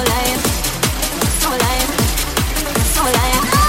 alive, so alive, so alive.